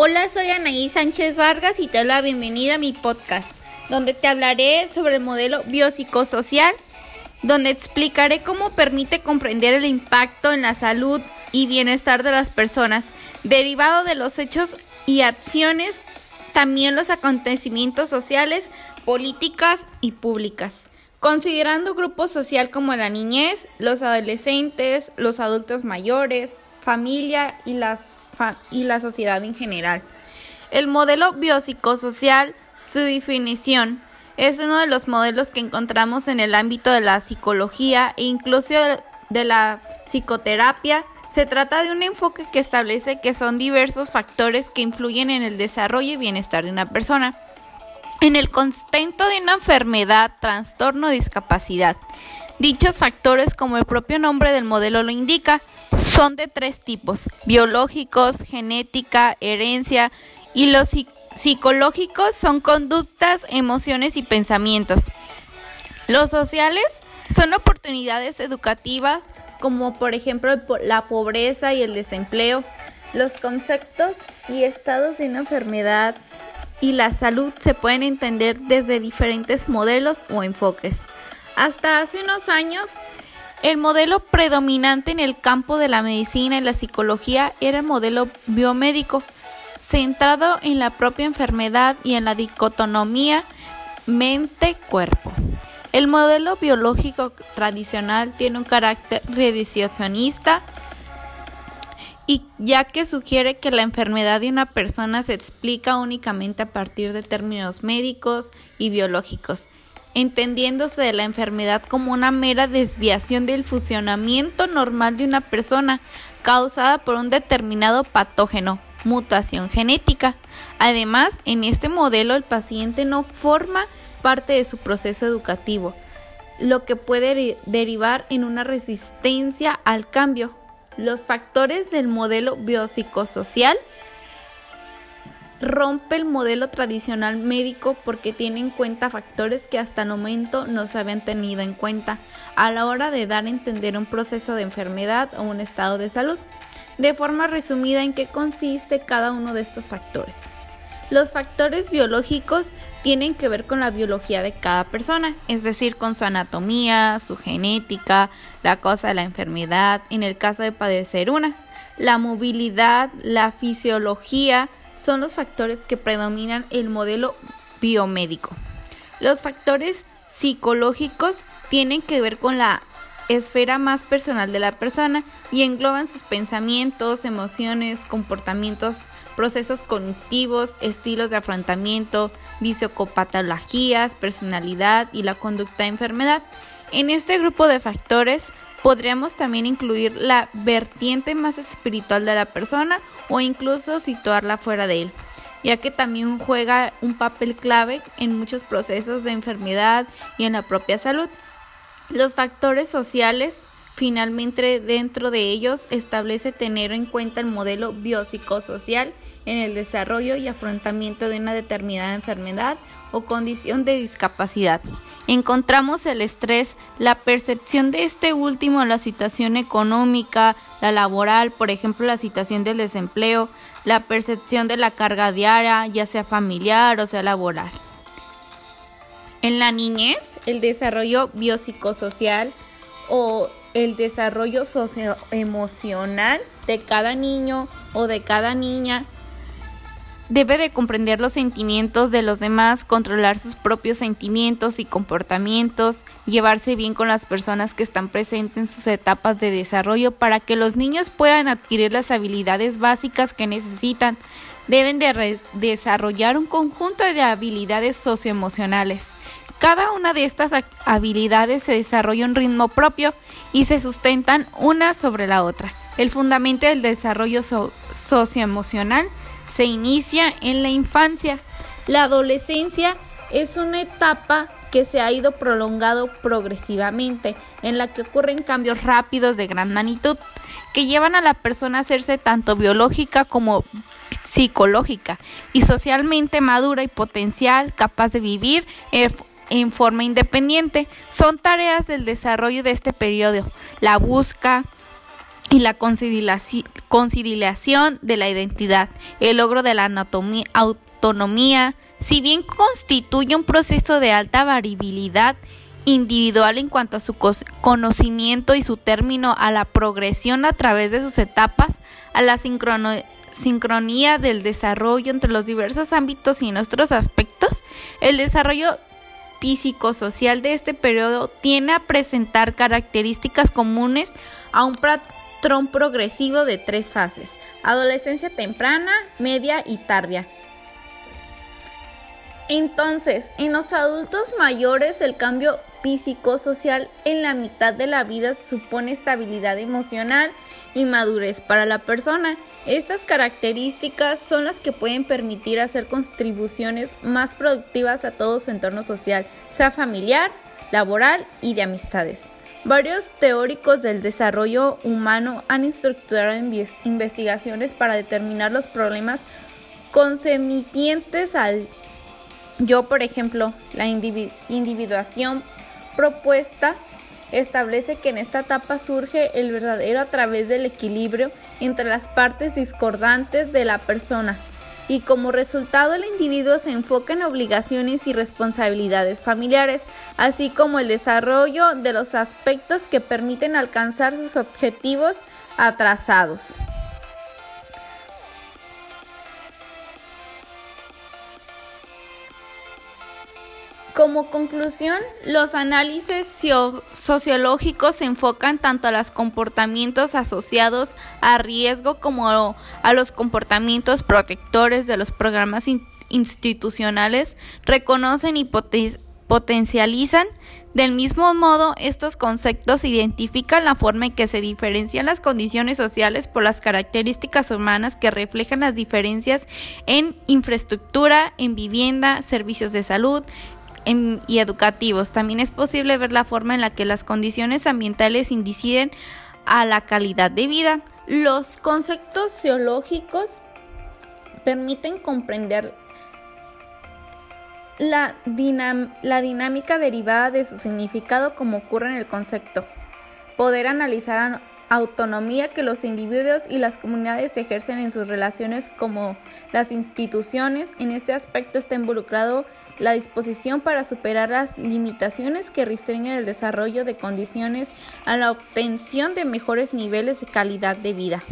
Hola, soy Anaí Sánchez Vargas y te doy la bienvenida a mi podcast, donde te hablaré sobre el modelo biopsicosocial, donde explicaré cómo permite comprender el impacto en la salud y bienestar de las personas, derivado de los hechos y acciones, también los acontecimientos sociales, políticas y públicas. Considerando grupos social como la niñez, los adolescentes, los adultos mayores, familia y las y la sociedad en general. El modelo biopsicosocial, su definición, es uno de los modelos que encontramos en el ámbito de la psicología e incluso de la psicoterapia. Se trata de un enfoque que establece que son diversos factores que influyen en el desarrollo y bienestar de una persona. En el contexto de una enfermedad, trastorno o discapacidad. Dichos factores, como el propio nombre del modelo lo indica, son de tres tipos, biológicos, genética, herencia y los psicológicos son conductas, emociones y pensamientos. Los sociales son oportunidades educativas como por ejemplo la pobreza y el desempleo, los conceptos y estados de una enfermedad y la salud se pueden entender desde diferentes modelos o enfoques. Hasta hace unos años el modelo predominante en el campo de la medicina y la psicología era el modelo biomédico, centrado en la propia enfermedad y en la dicotomía mente-cuerpo. El modelo biológico tradicional tiene un carácter reduccionista y ya que sugiere que la enfermedad de una persona se explica únicamente a partir de términos médicos y biológicos entendiéndose de la enfermedad como una mera desviación del funcionamiento normal de una persona causada por un determinado patógeno, mutación genética. Además, en este modelo el paciente no forma parte de su proceso educativo, lo que puede derivar en una resistencia al cambio. Los factores del modelo biopsicosocial rompe el modelo tradicional médico porque tiene en cuenta factores que hasta el momento no se habían tenido en cuenta a la hora de dar a entender un proceso de enfermedad o un estado de salud. De forma resumida, ¿en qué consiste cada uno de estos factores? Los factores biológicos tienen que ver con la biología de cada persona, es decir, con su anatomía, su genética, la causa de la enfermedad, en el caso de padecer una, la movilidad, la fisiología, son los factores que predominan el modelo biomédico. Los factores psicológicos tienen que ver con la esfera más personal de la persona y engloban sus pensamientos, emociones, comportamientos, procesos cognitivos, estilos de afrontamiento, visiocopatologías, personalidad y la conducta de enfermedad. En este grupo de factores Podríamos también incluir la vertiente más espiritual de la persona o incluso situarla fuera de él, ya que también juega un papel clave en muchos procesos de enfermedad y en la propia salud. Los factores sociales, finalmente dentro de ellos, establece tener en cuenta el modelo biopsicosocial en el desarrollo y afrontamiento de una determinada enfermedad o condición de discapacidad. Encontramos el estrés, la percepción de este último, la situación económica, la laboral, por ejemplo, la situación del desempleo, la percepción de la carga diaria, ya sea familiar o sea laboral. En la niñez, el desarrollo biopsicosocial o el desarrollo socioemocional de cada niño o de cada niña Debe de comprender los sentimientos de los demás, controlar sus propios sentimientos y comportamientos, llevarse bien con las personas que están presentes en sus etapas de desarrollo para que los niños puedan adquirir las habilidades básicas que necesitan. Deben de desarrollar un conjunto de habilidades socioemocionales. Cada una de estas habilidades se desarrolla un ritmo propio y se sustentan una sobre la otra. El fundamento del desarrollo socioemocional se inicia en la infancia. La adolescencia es una etapa que se ha ido prolongado progresivamente, en la que ocurren cambios rápidos de gran magnitud, que llevan a la persona a hacerse tanto biológica como psicológica y socialmente madura y potencial, capaz de vivir en forma independiente. Son tareas del desarrollo de este periodo, la busca, y la conciliación de la identidad, el logro de la autonomía, si bien constituye un proceso de alta variabilidad individual en cuanto a su conocimiento y su término a la progresión a través de sus etapas, a la sincronía del desarrollo entre los diversos ámbitos y nuestros aspectos, el desarrollo físico-social de este periodo tiene a presentar características comunes a un patrón progresivo de tres fases, adolescencia temprana, media y tardía. Entonces, en los adultos mayores el cambio físico-social en la mitad de la vida supone estabilidad emocional y madurez para la persona. Estas características son las que pueden permitir hacer contribuciones más productivas a todo su entorno social, sea familiar, laboral y de amistades. Varios teóricos del desarrollo humano han estructurado investigaciones para determinar los problemas concernientes al yo, por ejemplo, la individuación propuesta establece que en esta etapa surge el verdadero a través del equilibrio entre las partes discordantes de la persona y como resultado el individuo se enfoca en obligaciones y responsabilidades familiares, así como el desarrollo de los aspectos que permiten alcanzar sus objetivos atrasados. Como conclusión, los análisis sociológicos se enfocan tanto a los comportamientos asociados a riesgo como a los comportamientos protectores de los programas institucionales, reconocen y potencializan. Del mismo modo, estos conceptos identifican la forma en que se diferencian las condiciones sociales por las características humanas que reflejan las diferencias en infraestructura, en vivienda, servicios de salud, y educativos. También es posible ver la forma en la que las condiciones ambientales inciden a la calidad de vida. Los conceptos geológicos permiten comprender la, la dinámica derivada de su significado como ocurre en el concepto. Poder analizar autonomía que los individuos y las comunidades ejercen en sus relaciones como las instituciones. En este aspecto está involucrado la disposición para superar las limitaciones que restringen el desarrollo de condiciones a la obtención de mejores niveles de calidad de vida.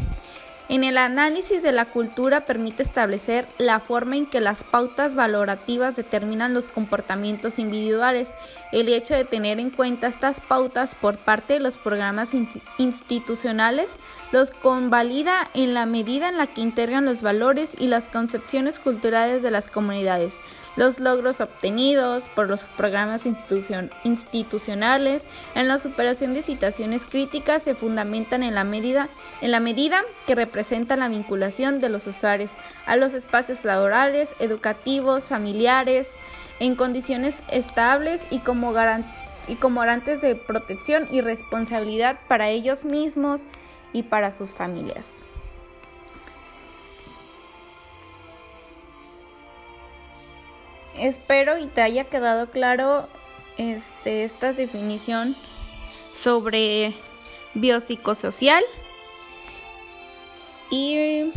En el análisis de la cultura permite establecer la forma en que las pautas valorativas determinan los comportamientos individuales. El hecho de tener en cuenta estas pautas por parte de los programas institucionales los convalida en la medida en la que integran los valores y las concepciones culturales de las comunidades. Los logros obtenidos por los programas institucionales en la superación de situaciones críticas se fundamentan en la medida en la medida que representan la vinculación de los usuarios a los espacios laborales, educativos, familiares, en condiciones estables y como, y garantes de protección y responsabilidad para ellos mismos y para sus familias. Espero y te haya quedado claro este, esta definición sobre biopsicosocial y